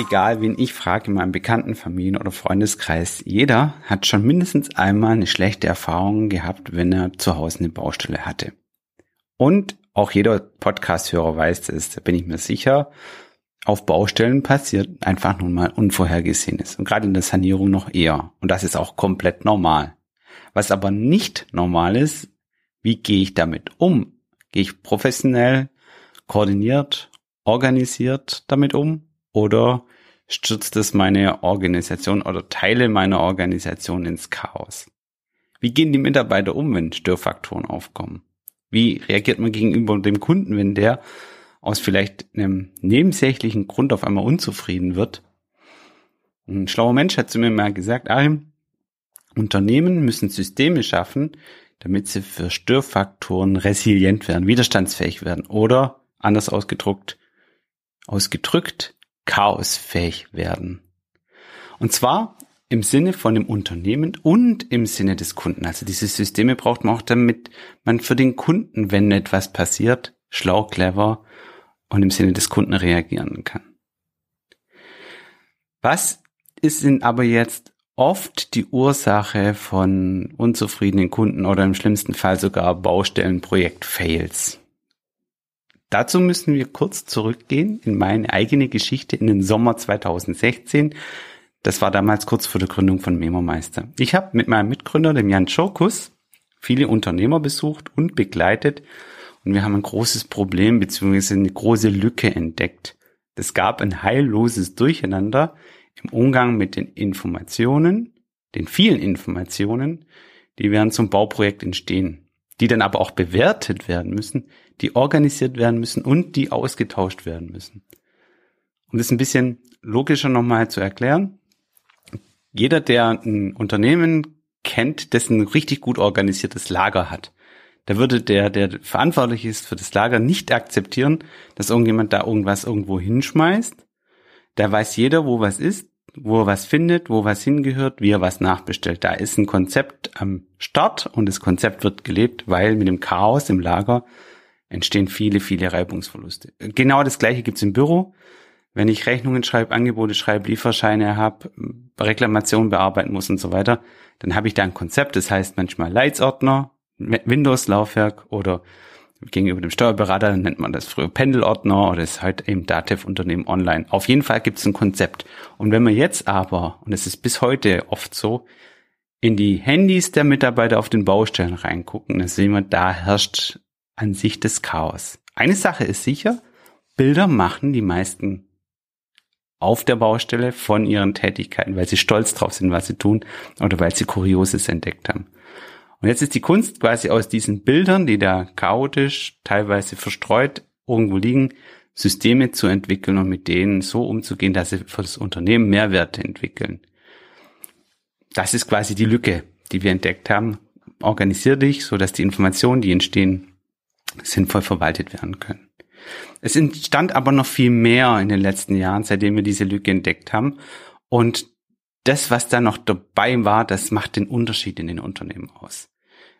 egal, wen ich frage in meinem bekannten Familien- oder Freundeskreis, jeder hat schon mindestens einmal eine schlechte Erfahrung gehabt, wenn er zu Hause eine Baustelle hatte. Und auch jeder Podcast-Hörer weiß es, da bin ich mir sicher, auf Baustellen passiert einfach nun mal Unvorhergesehenes. Und gerade in der Sanierung noch eher. Und das ist auch komplett normal. Was aber nicht normal ist, wie gehe ich damit um? Gehe ich professionell, koordiniert, organisiert damit um? Oder stürzt es meine Organisation oder Teile meiner Organisation ins Chaos? Wie gehen die Mitarbeiter um, wenn Störfaktoren aufkommen? Wie reagiert man gegenüber dem Kunden, wenn der aus vielleicht einem nebensächlichen Grund auf einmal unzufrieden wird? Ein schlauer Mensch hat zu mir mal gesagt, Arim, Unternehmen müssen Systeme schaffen, damit sie für Störfaktoren resilient werden, widerstandsfähig werden oder anders ausgedruckt, ausgedrückt, chaosfähig werden. Und zwar im Sinne von dem Unternehmen und im Sinne des Kunden. Also diese Systeme braucht man auch, damit man für den Kunden, wenn etwas passiert, schlau, clever und im Sinne des Kunden reagieren kann. Was ist denn aber jetzt oft die Ursache von unzufriedenen Kunden oder im schlimmsten Fall sogar Baustellenprojekt-Fails? Dazu müssen wir kurz zurückgehen in meine eigene Geschichte in den Sommer 2016. Das war damals kurz vor der Gründung von Memo-Meister. Ich habe mit meinem Mitgründer, dem Jan Schurkus, viele Unternehmer besucht und begleitet und wir haben ein großes Problem bzw. eine große Lücke entdeckt. Es gab ein heilloses Durcheinander im Umgang mit den Informationen, den vielen Informationen, die während zum Bauprojekt entstehen, die dann aber auch bewertet werden müssen, die organisiert werden müssen und die ausgetauscht werden müssen. Um das ein bisschen logischer nochmal zu erklären, jeder, der ein Unternehmen kennt, dessen richtig gut organisiertes Lager hat, da würde der, der verantwortlich ist für das Lager, nicht akzeptieren, dass irgendjemand da irgendwas irgendwo hinschmeißt. Da weiß jeder, wo was ist, wo er was findet, wo was hingehört, wie er was nachbestellt. Da ist ein Konzept am Start und das Konzept wird gelebt, weil mit dem Chaos im Lager entstehen viele, viele Reibungsverluste. Genau das gleiche gibt's im Büro. Wenn ich Rechnungen schreibe, Angebote schreibe, Lieferscheine habe, Reklamationen bearbeiten muss und so weiter, dann habe ich da ein Konzept, das heißt manchmal Leitsordner, Windows-Laufwerk oder gegenüber dem Steuerberater nennt man das früher Pendelordner oder ist halt eben Datev-Unternehmen online. Auf jeden Fall gibt es ein Konzept. Und wenn man jetzt aber, und es ist bis heute oft so, in die Handys der Mitarbeiter auf den Baustellen reingucken, dann sehen wir, da herrscht an sich das Chaos. Eine Sache ist sicher, Bilder machen die meisten auf der Baustelle von ihren Tätigkeiten, weil sie stolz drauf sind, was sie tun oder weil sie Kurioses entdeckt haben. Und jetzt ist die Kunst quasi aus diesen Bildern, die da chaotisch, teilweise verstreut irgendwo liegen, Systeme zu entwickeln und mit denen so umzugehen, dass sie für das Unternehmen Mehrwerte entwickeln. Das ist quasi die Lücke, die wir entdeckt haben. Organisier dich, so dass die Informationen, die entstehen, sinnvoll verwaltet werden können. Es entstand aber noch viel mehr in den letzten Jahren, seitdem wir diese Lücke entdeckt haben. Und das, was da noch dabei war, das macht den Unterschied in den Unternehmen aus.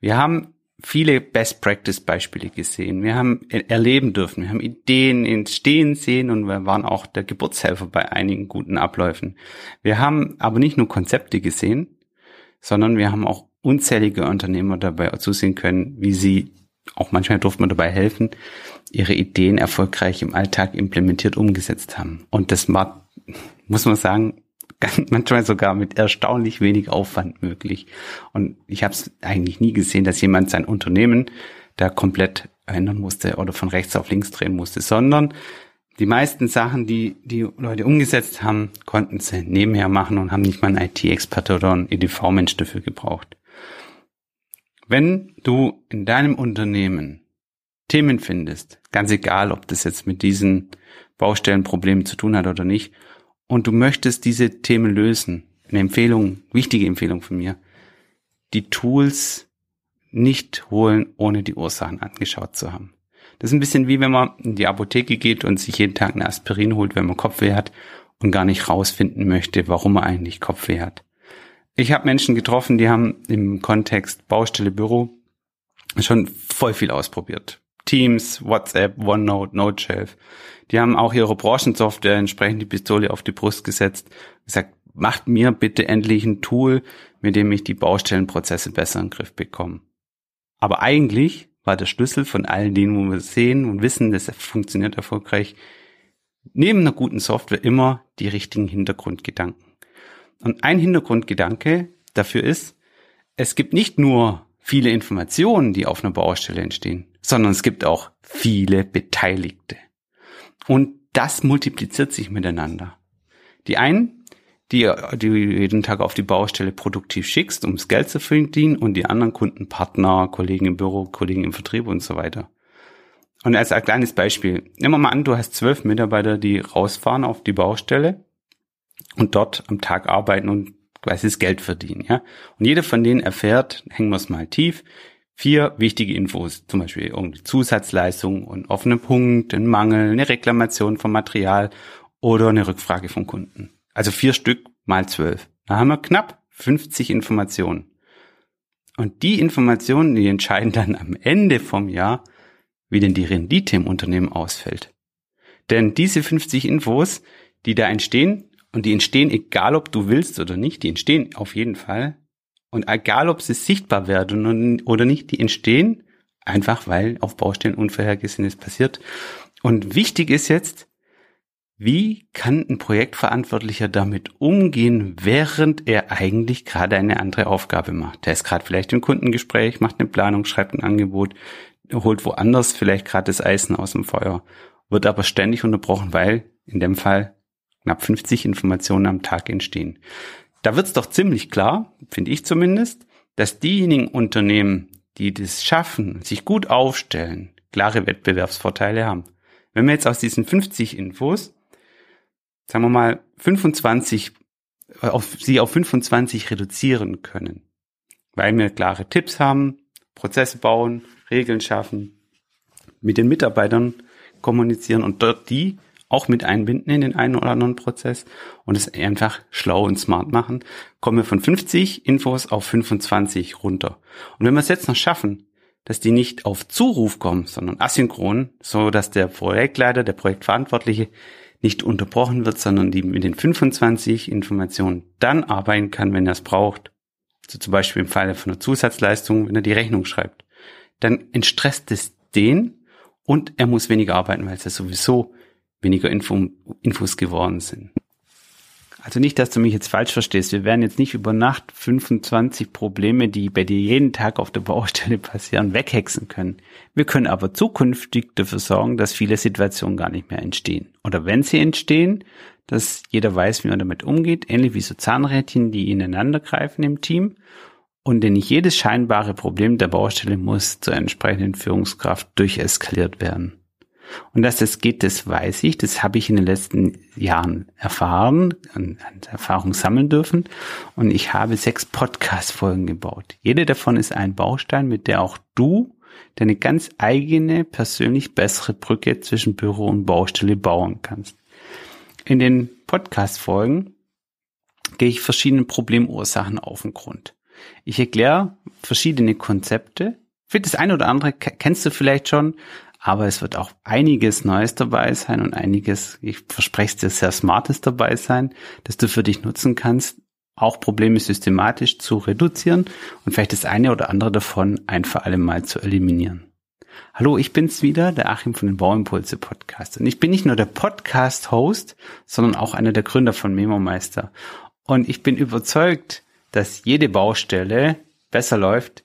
Wir haben viele Best Practice Beispiele gesehen. Wir haben erleben dürfen. Wir haben Ideen entstehen sehen und wir waren auch der Geburtshelfer bei einigen guten Abläufen. Wir haben aber nicht nur Konzepte gesehen, sondern wir haben auch unzählige Unternehmer dabei zusehen können, wie sie auch manchmal durfte man dabei helfen, ihre Ideen erfolgreich im Alltag implementiert umgesetzt haben. Und das war, muss man sagen, manchmal sogar mit erstaunlich wenig Aufwand möglich. Und ich habe es eigentlich nie gesehen, dass jemand sein Unternehmen da komplett ändern musste oder von rechts auf links drehen musste, sondern die meisten Sachen, die die Leute umgesetzt haben, konnten sie nebenher machen und haben nicht mal einen IT-Experte oder einen EDV-Mensch dafür gebraucht. Wenn du in deinem Unternehmen Themen findest, ganz egal, ob das jetzt mit diesen Baustellenproblemen zu tun hat oder nicht, und du möchtest diese Themen lösen, eine Empfehlung, wichtige Empfehlung von mir, die Tools nicht holen, ohne die Ursachen angeschaut zu haben. Das ist ein bisschen wie wenn man in die Apotheke geht und sich jeden Tag eine Aspirin holt, wenn man Kopfweh hat und gar nicht rausfinden möchte, warum man eigentlich Kopfweh hat. Ich habe Menschen getroffen, die haben im Kontext Baustelle Büro schon voll viel ausprobiert. Teams, WhatsApp, OneNote, NoteShelf. Die haben auch ihre Branchensoftware entsprechend die Pistole auf die Brust gesetzt, gesagt, macht mir bitte endlich ein Tool, mit dem ich die Baustellenprozesse besser in den Griff bekomme. Aber eigentlich war der Schlüssel von allen denen, wo wir sehen und wissen, das funktioniert erfolgreich, neben einer guten Software immer die richtigen Hintergrundgedanken. Und ein Hintergrundgedanke dafür ist, es gibt nicht nur viele Informationen, die auf einer Baustelle entstehen, sondern es gibt auch viele Beteiligte. Und das multipliziert sich miteinander. Die einen, die, die jeden Tag auf die Baustelle produktiv schickst, um das Geld zu verdienen, und die anderen Kunden, Partner, Kollegen im Büro, Kollegen im Vertrieb und so weiter. Und als ein kleines Beispiel, nehmen wir mal an, du hast zwölf Mitarbeiter, die rausfahren auf die Baustelle und dort am Tag arbeiten und quasi das Geld verdienen, ja. Und jeder von denen erfährt, hängen wir es mal tief, vier wichtige Infos, zum Beispiel irgendwie Zusatzleistung und offene Punkt, ein Mangel, eine Reklamation vom Material oder eine Rückfrage vom Kunden. Also vier Stück mal zwölf. Da haben wir knapp 50 Informationen. Und die Informationen, die entscheiden dann am Ende vom Jahr, wie denn die Rendite im Unternehmen ausfällt. Denn diese 50 Infos, die da entstehen, und die entstehen egal ob du willst oder nicht, die entstehen auf jeden Fall. Und egal ob sie sichtbar werden oder nicht, die entstehen einfach, weil auf Baustellen Unvorhergesehenes passiert. Und wichtig ist jetzt, wie kann ein Projektverantwortlicher damit umgehen, während er eigentlich gerade eine andere Aufgabe macht? Der ist gerade vielleicht im Kundengespräch, macht eine Planung, schreibt ein Angebot, holt woanders vielleicht gerade das Eisen aus dem Feuer, wird aber ständig unterbrochen, weil in dem Fall knapp 50 Informationen am Tag entstehen. Da wird es doch ziemlich klar, finde ich zumindest, dass diejenigen Unternehmen, die das schaffen, sich gut aufstellen, klare Wettbewerbsvorteile haben. Wenn wir jetzt aus diesen 50 Infos sagen wir mal, 25, auf, sie auf 25 reduzieren können. Weil wir klare Tipps haben, Prozesse bauen, Regeln schaffen, mit den Mitarbeitern kommunizieren und dort die auch mit einbinden in den einen oder anderen Prozess und es einfach schlau und smart machen, kommen wir von 50 Infos auf 25 runter. Und wenn wir es jetzt noch schaffen, dass die nicht auf Zuruf kommen, sondern asynchron, so dass der Projektleiter, der Projektverantwortliche nicht unterbrochen wird, sondern die mit den 25 Informationen dann arbeiten kann, wenn er es braucht. Also zum Beispiel im Falle von einer Zusatzleistung, wenn er die Rechnung schreibt. Dann entstresst es den und er muss weniger arbeiten, weil es ja sowieso weniger Info, Infos geworden sind. Also nicht, dass du mich jetzt falsch verstehst. Wir werden jetzt nicht über Nacht 25 Probleme, die bei dir jeden Tag auf der Baustelle passieren, weghexen können. Wir können aber zukünftig dafür sorgen, dass viele Situationen gar nicht mehr entstehen. Oder wenn sie entstehen, dass jeder weiß, wie man damit umgeht, ähnlich wie so Zahnrädchen, die ineinander greifen im Team. Und denn nicht jedes scheinbare Problem der Baustelle muss zur entsprechenden Führungskraft durcheskaliert werden. Und dass das geht, das weiß ich, das habe ich in den letzten Jahren erfahren und Erfahrung sammeln dürfen. Und ich habe sechs Podcast-Folgen gebaut. Jede davon ist ein Baustein, mit der auch du deine ganz eigene, persönlich bessere Brücke zwischen Büro und Baustelle bauen kannst. In den Podcast-Folgen gehe ich verschiedene Problemursachen auf den Grund. Ich erkläre verschiedene Konzepte. Für das eine oder andere kennst du vielleicht schon, aber es wird auch einiges Neues dabei sein und einiges, ich verspreche es dir, sehr Smartes dabei sein, das du für dich nutzen kannst, auch Probleme systematisch zu reduzieren und vielleicht das eine oder andere davon ein für alle Mal zu eliminieren. Hallo, ich bin's wieder, der Achim von den Bauimpulse Podcast. Und ich bin nicht nur der Podcast-Host, sondern auch einer der Gründer von Memo Meister. Und ich bin überzeugt, dass jede Baustelle besser läuft,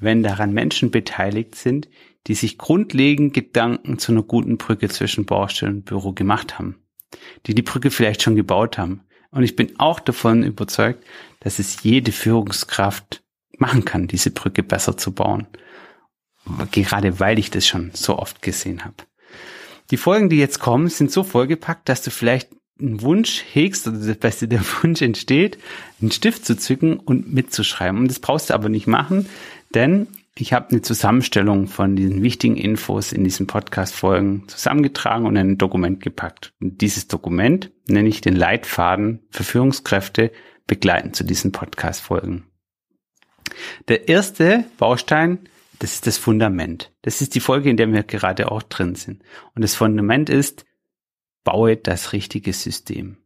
wenn daran Menschen beteiligt sind, die sich grundlegend Gedanken zu einer guten Brücke zwischen Baustelle und Büro gemacht haben, die die Brücke vielleicht schon gebaut haben. Und ich bin auch davon überzeugt, dass es jede Führungskraft machen kann, diese Brücke besser zu bauen. Gerade weil ich das schon so oft gesehen habe. Die Folgen, die jetzt kommen, sind so vollgepackt, dass du vielleicht einen Wunsch hegst oder das Beste der Wunsch entsteht, einen Stift zu zücken und mitzuschreiben. Und das brauchst du aber nicht machen, denn ich habe eine Zusammenstellung von diesen wichtigen Infos in diesen Podcast-Folgen zusammengetragen und in ein Dokument gepackt. Und dieses Dokument nenne ich den Leitfaden für Führungskräfte begleitend zu diesen Podcast-Folgen. Der erste Baustein das ist das Fundament. Das ist die Folge, in der wir gerade auch drin sind. Und das Fundament ist, baue das richtige System.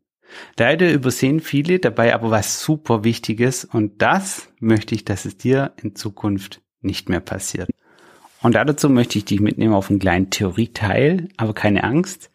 Leider übersehen viele dabei aber was super Wichtiges und das möchte ich, dass es dir in Zukunft nicht mehr passiert. Und dazu möchte ich dich mitnehmen auf einen kleinen Theorieteil, aber keine Angst.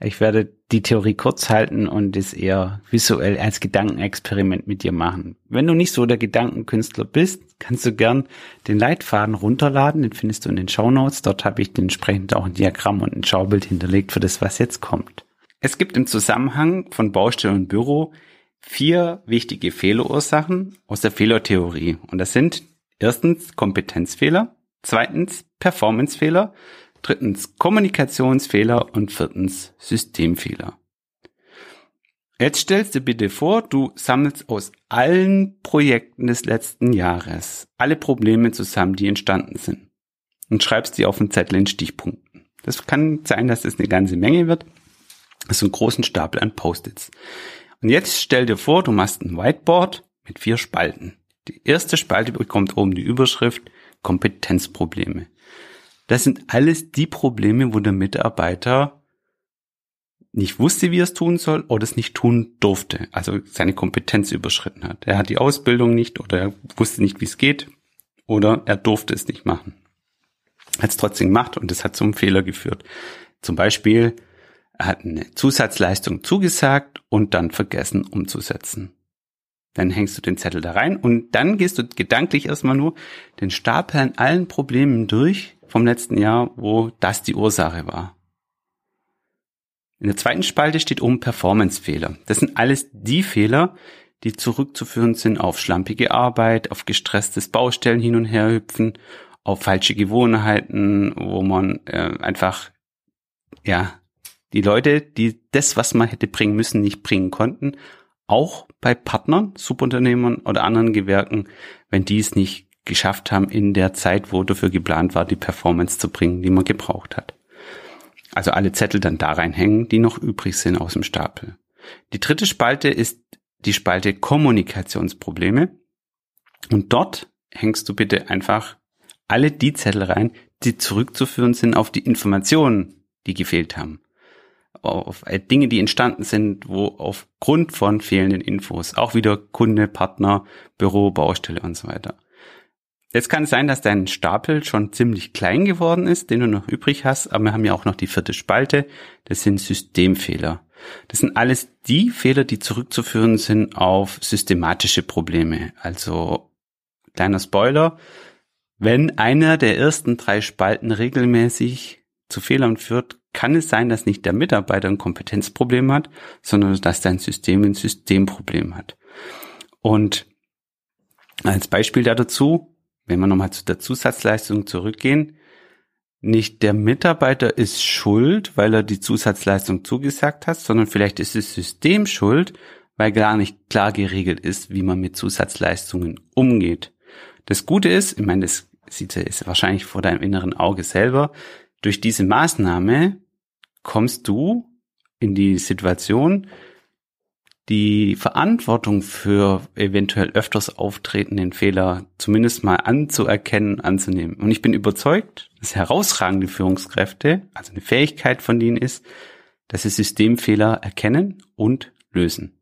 Ich werde die Theorie kurz halten und es eher visuell als Gedankenexperiment mit dir machen. Wenn du nicht so der Gedankenkünstler bist, kannst du gern den Leitfaden runterladen. Den findest du in den Show Notes. Dort habe ich entsprechend auch ein Diagramm und ein Schaubild hinterlegt für das, was jetzt kommt. Es gibt im Zusammenhang von Baustelle und Büro vier wichtige Fehlerursachen aus der Fehlertheorie. Und das sind erstens Kompetenzfehler, zweitens Performancefehler, drittens Kommunikationsfehler und viertens Systemfehler. Jetzt stellst du bitte vor, du sammelst aus allen Projekten des letzten Jahres alle Probleme zusammen, die entstanden sind und schreibst die auf einen Zettel in Stichpunkten. Das kann sein, dass das eine ganze Menge wird. Das ist ein großen Stapel an Post-its. Und jetzt stell dir vor, du machst ein Whiteboard mit vier Spalten. Die erste Spalte bekommt oben die Überschrift Kompetenzprobleme. Das sind alles die Probleme, wo der Mitarbeiter nicht wusste, wie er es tun soll oder es nicht tun durfte, also seine Kompetenz überschritten hat. Er hat die Ausbildung nicht oder er wusste nicht, wie es geht oder er durfte es nicht machen. Hat es trotzdem gemacht und es hat zum Fehler geführt. Zum Beispiel, er hat eine Zusatzleistung zugesagt und dann vergessen umzusetzen. Dann hängst du den Zettel da rein und dann gehst du gedanklich erstmal nur den Stapel an allen Problemen durch vom letzten Jahr, wo das die Ursache war. In der zweiten Spalte steht oben Performance-Fehler. Das sind alles die Fehler, die zurückzuführen sind auf schlampige Arbeit, auf gestresstes Baustellen hin und her hüpfen, auf falsche Gewohnheiten, wo man äh, einfach ja die Leute, die das, was man hätte bringen müssen, nicht bringen konnten, auch bei Partnern, Subunternehmern oder anderen Gewerken, wenn die es nicht geschafft haben, in der Zeit, wo dafür geplant war, die Performance zu bringen, die man gebraucht hat. Also alle Zettel dann da reinhängen, die noch übrig sind aus dem Stapel. Die dritte Spalte ist die Spalte Kommunikationsprobleme. Und dort hängst du bitte einfach alle die Zettel rein, die zurückzuführen sind auf die Informationen, die gefehlt haben auf äh, Dinge, die entstanden sind, wo aufgrund von fehlenden Infos, auch wieder Kunde, Partner, Büro, Baustelle und so weiter. Jetzt kann es sein, dass dein Stapel schon ziemlich klein geworden ist, den du noch übrig hast, aber wir haben ja auch noch die vierte Spalte, das sind Systemfehler. Das sind alles die Fehler, die zurückzuführen sind auf systematische Probleme. Also kleiner Spoiler, wenn einer der ersten drei Spalten regelmäßig zu Fehlern führt, kann es sein, dass nicht der Mitarbeiter ein Kompetenzproblem hat, sondern dass dein System ein Systemproblem hat. Und als Beispiel dazu, wenn wir nochmal zu der Zusatzleistung zurückgehen, nicht der Mitarbeiter ist schuld, weil er die Zusatzleistung zugesagt hat, sondern vielleicht ist das System schuld, weil gar nicht klar geregelt ist, wie man mit Zusatzleistungen umgeht. Das Gute ist, ich meine, das sieht es wahrscheinlich vor deinem inneren Auge selber, durch diese Maßnahme kommst du in die Situation, die Verantwortung für eventuell öfters auftretenden Fehler zumindest mal anzuerkennen, anzunehmen. Und ich bin überzeugt, dass herausragende Führungskräfte, also eine Fähigkeit von denen ist, dass sie Systemfehler erkennen und lösen.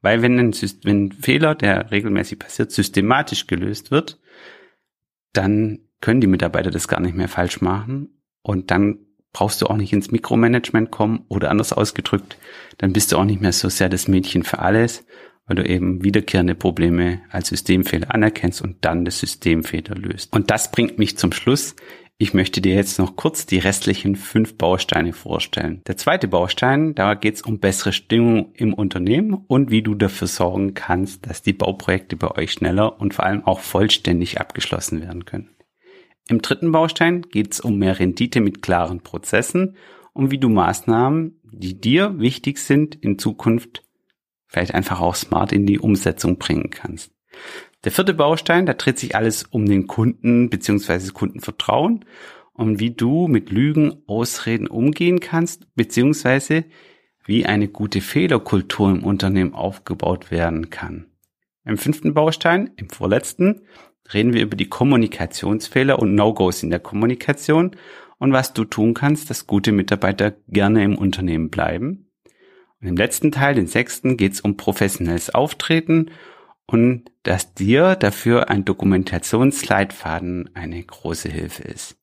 Weil wenn ein, wenn ein Fehler, der regelmäßig passiert, systematisch gelöst wird, dann können die Mitarbeiter das gar nicht mehr falsch machen und dann brauchst du auch nicht ins Mikromanagement kommen oder anders ausgedrückt, dann bist du auch nicht mehr so sehr das Mädchen für alles, weil du eben wiederkehrende Probleme als Systemfehler anerkennst und dann das Systemfehler löst. Und das bringt mich zum Schluss. Ich möchte dir jetzt noch kurz die restlichen fünf Bausteine vorstellen. Der zweite Baustein, da geht es um bessere Stimmung im Unternehmen und wie du dafür sorgen kannst, dass die Bauprojekte bei euch schneller und vor allem auch vollständig abgeschlossen werden können. Im dritten Baustein geht es um mehr Rendite mit klaren Prozessen und wie du Maßnahmen, die dir wichtig sind, in Zukunft vielleicht einfach auch smart in die Umsetzung bringen kannst. Der vierte Baustein, da dreht sich alles um den Kunden bzw. Kundenvertrauen und wie du mit Lügen, Ausreden umgehen kannst bzw. wie eine gute Fehlerkultur im Unternehmen aufgebaut werden kann. Im fünften Baustein, im vorletzten, reden wir über die Kommunikationsfehler und No-Gos in der Kommunikation und was du tun kannst, dass gute Mitarbeiter gerne im Unternehmen bleiben. Und im letzten Teil, den sechsten, geht es um professionelles Auftreten und dass dir dafür ein Dokumentationsleitfaden eine große Hilfe ist.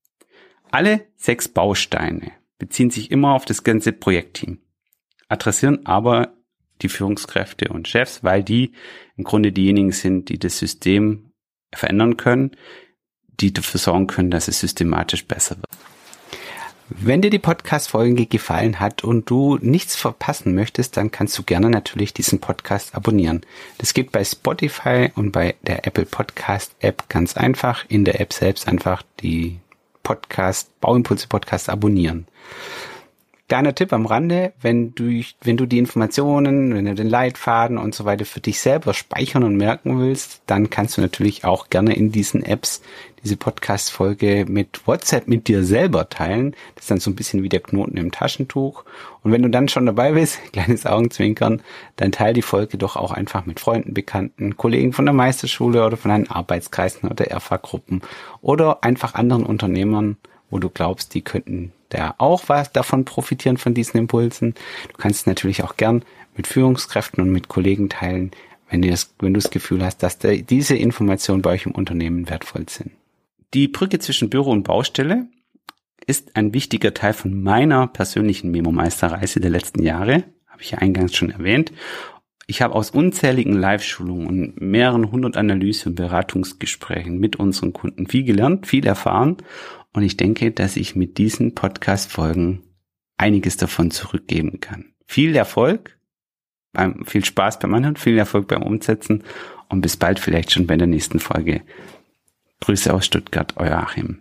Alle sechs Bausteine beziehen sich immer auf das ganze Projektteam, adressieren aber die Führungskräfte und Chefs, weil die im Grunde diejenigen sind, die das System verändern können, die dafür sorgen können, dass es systematisch besser wird. Wenn dir die Podcast-Folge gefallen hat und du nichts verpassen möchtest, dann kannst du gerne natürlich diesen Podcast abonnieren. Das geht bei Spotify und bei der Apple Podcast App ganz einfach. In der App selbst einfach die Podcast, Bauimpulse Podcast abonnieren. Kleiner Tipp am Rande, wenn du, wenn du die Informationen, wenn du den Leitfaden und so weiter für dich selber speichern und merken willst, dann kannst du natürlich auch gerne in diesen Apps diese Podcast-Folge mit WhatsApp mit dir selber teilen. Das ist dann so ein bisschen wie der Knoten im Taschentuch. Und wenn du dann schon dabei bist, kleines Augenzwinkern, dann teile die Folge doch auch einfach mit Freunden, Bekannten, Kollegen von der Meisterschule oder von deinen Arbeitskreisen oder RFA-Gruppen oder einfach anderen Unternehmern, wo du glaubst, die könnten da auch was davon profitieren von diesen Impulsen. Du kannst natürlich auch gern mit Führungskräften und mit Kollegen teilen, wenn du das, wenn du das Gefühl hast, dass da diese Informationen bei euch im Unternehmen wertvoll sind. Die Brücke zwischen Büro und Baustelle ist ein wichtiger Teil von meiner persönlichen Memo-Meisterreise der letzten Jahre, habe ich ja eingangs schon erwähnt. Ich habe aus unzähligen Live-Schulungen und mehreren hundert Analyse- und Beratungsgesprächen mit unseren Kunden viel gelernt, viel erfahren und ich denke, dass ich mit diesen Podcast-Folgen einiges davon zurückgeben kann. Viel Erfolg, beim, viel Spaß beim Anhören, viel Erfolg beim Umsetzen und bis bald vielleicht schon bei der nächsten Folge. Grüße aus Stuttgart, euer Achim.